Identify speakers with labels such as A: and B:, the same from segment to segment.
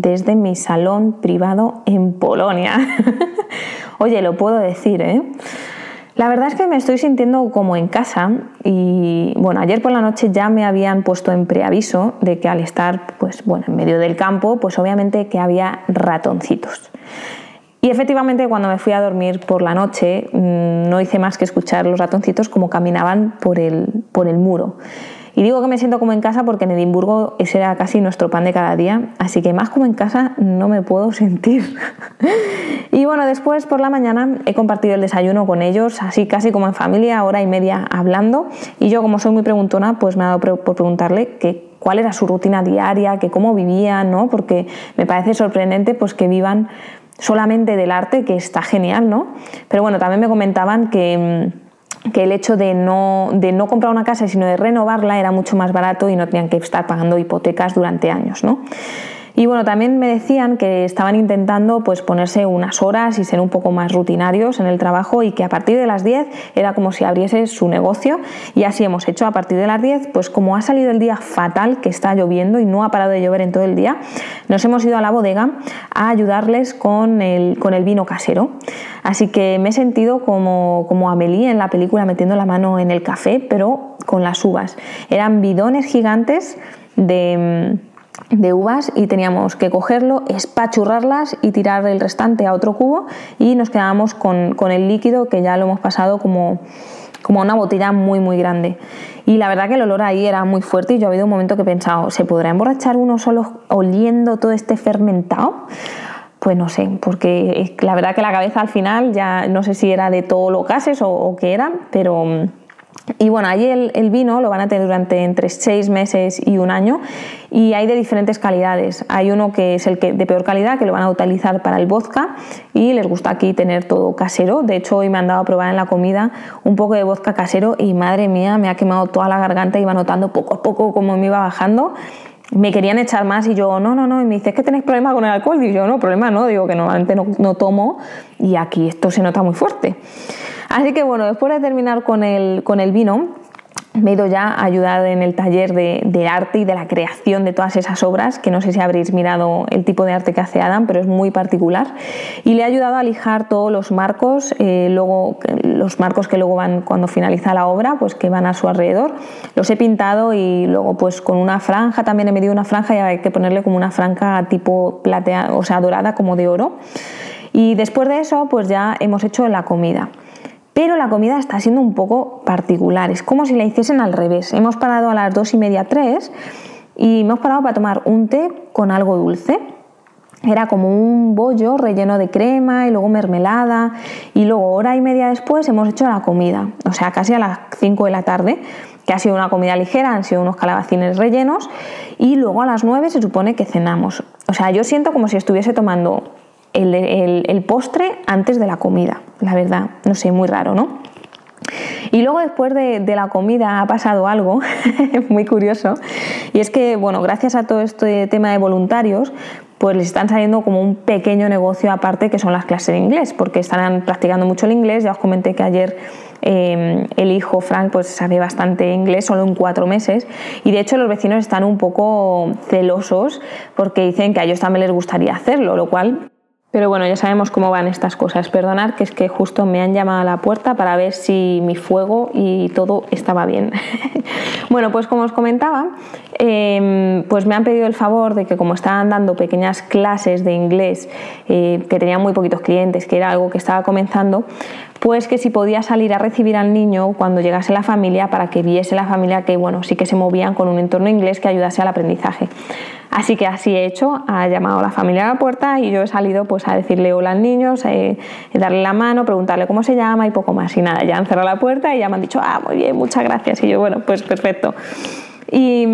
A: desde mi salón privado en Polonia. Oye, lo puedo decir, ¿eh? La verdad es que me estoy sintiendo como en casa y bueno, ayer por la noche ya me habían puesto en preaviso de que al estar pues bueno, en medio del campo, pues obviamente que había ratoncitos. Y efectivamente cuando me fui a dormir por la noche mm, no hice más que escuchar los ratoncitos como caminaban por el, por el muro. Y digo que me siento como en casa porque en Edimburgo ese era casi nuestro pan de cada día, así que más como en casa no me puedo sentir. y bueno, después por la mañana he compartido el desayuno con ellos, así casi como en familia, hora y media hablando. Y yo como soy muy preguntona, pues me ha dado por preguntarle que cuál era su rutina diaria, que cómo vivían, ¿no? Porque me parece sorprendente pues que vivan solamente del arte, que está genial, ¿no? Pero bueno, también me comentaban que mm, que el hecho de no, de no comprar una casa, sino de renovarla era mucho más barato y no tenían que estar pagando hipotecas durante años. ¿no? Y bueno, también me decían que estaban intentando pues ponerse unas horas y ser un poco más rutinarios en el trabajo y que a partir de las 10 era como si abriese su negocio y así hemos hecho a partir de las 10, pues como ha salido el día fatal que está lloviendo y no ha parado de llover en todo el día, nos hemos ido a la bodega a ayudarles con el, con el vino casero. Así que me he sentido como, como Amelie en la película metiendo la mano en el café, pero con las uvas. Eran bidones gigantes de de uvas y teníamos que cogerlo, espachurrarlas y tirar el restante a otro cubo y nos quedábamos con, el líquido que ya lo hemos pasado como, como una botella muy muy grande. Y la verdad que el olor ahí era muy fuerte y yo ha habido un momento que he pensado, ¿se podrá emborrachar uno solo oliendo todo este fermentado? Pues no sé, porque la verdad que la cabeza al final ya no sé si era de todo lo gases o, o qué era, pero y bueno, allí el, vino lo van a tener durante entre 6 meses y un año y hay de diferentes calidades. Hay uno que es el que, de peor calidad que lo van a utilizar para el vodka y les gusta aquí tener todo casero. De hecho, hoy me han dado a probar en la comida un poco de vodka casero y madre mía, me ha quemado toda la garganta, iba notando poco a poco cómo me iba bajando me querían echar más y yo, no, no, no, y me dice, ¿es que tenéis problemas con el alcohol? Y yo, no, problema no, digo que normalmente no, no tomo y aquí esto se nota muy fuerte. Así que bueno, después de terminar con el, con el vino, me he ido ya a ayudar en el taller de, arte y de la creación de todas esas obras, que no sé si habréis mirado el tipo de arte que hace Adam, pero es muy particular. Y le he ayudado a lijar todos los marcos, eh, luego los marcos que luego van cuando finaliza la obra, pues que van a su alrededor. Los he pintado y luego pues con una franja, también he medido una franja y hay que ponerle como una franja tipo plateada, o sea, dorada como de oro. Y después de eso, pues ya hemos hecho la comida pero la comida está siendo un poco particular, es como si la hiciesen al revés. Hemos parado a las dos y media, tres, y hemos parado para tomar un té con algo dulce. Era como un bollo relleno de crema y luego mermelada y luego hora y media después hemos hecho la comida, o sea, casi a las 5 de la tarde, que ha sido una comida ligera, han sido unos calabacines rellenos y luego a las 9 se supone que cenamos. O sea, yo siento como si estuviese tomando el, postre antes de la comida, la verdad, no sé, muy raro, ¿no? Y luego después de, la comida ha pasado algo muy curioso y es que, bueno, gracias a todo este tema de voluntarios, pues les están saliendo como un pequeño negocio aparte que son las clases de inglés, porque están practicando mucho el inglés. Ya os comenté que ayer em, el hijo Frank pues sabe bastante inglés, solo en cuatro meses, y de hecho los vecinos están un poco celosos porque dicen que a ellos también les gustaría hacerlo, lo cual pero bueno, ya sabemos cómo van estas cosas. Perdonad que es que justo me han llamado a la puerta para ver si mi fuego y todo estaba bien. bueno, pues como os comentaba, em, pues me han pedido el favor de que como estaban dando pequeñas clases de inglés, eh, que tenían muy poquitos clientes, que era algo que estaba comenzando, pues que si podía salir a recibir al niño cuando llegase la familia para que viese la familia que bueno, sí que se movían con un entorno inglés que ayudase al aprendizaje. Así que así he hecho, ha llamado a la familia a la puerta y yo he salido pues a decirle hola al niño, eh, darle la mano, preguntarle cómo se llama y poco más. Y nada, ya han cerrado la puerta y ya me han dicho, ah, muy bien, muchas gracias. Y yo, bueno, pues perfecto. Y,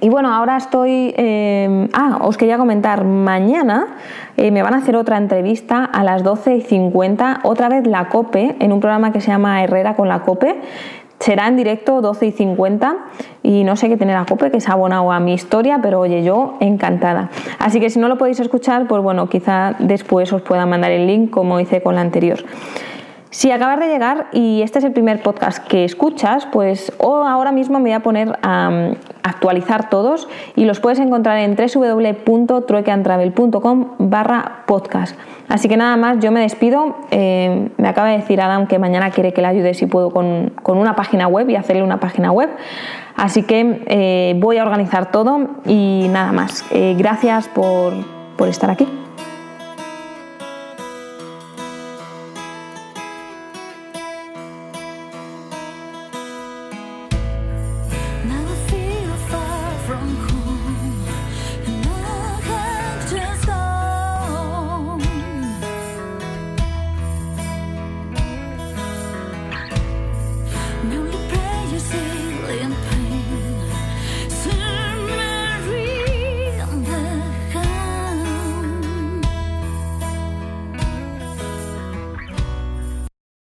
A: Y bueno, ahora estoy... Eh, ah, os quería comentar, mañana eh, me van a hacer otra entrevista a las 12 y 50, otra vez la COPE, en un programa que se llama Herrera con la COPE. Será en directo 12 y 50 y no sé qué tener a COPE, que se ha abonado a mi historia, pero oye, yo encantada. Así que si no lo podéis escuchar, pues bueno, quizá después os pueda mandar el link como hice con la anterior. Si acabas de llegar y este es el primer podcast que escuchas, pues ahora mismo me voy a poner a actualizar todos y los puedes encontrar en www.truequeantravel.com barra podcast. Así que nada más, yo me despido. Eh, me acaba de decir Adam que mañana quiere que le ayude si puedo con, una página web y hacerle una página web. Así que eh, voy a organizar todo y nada más. Eh, gracias por estar aquí.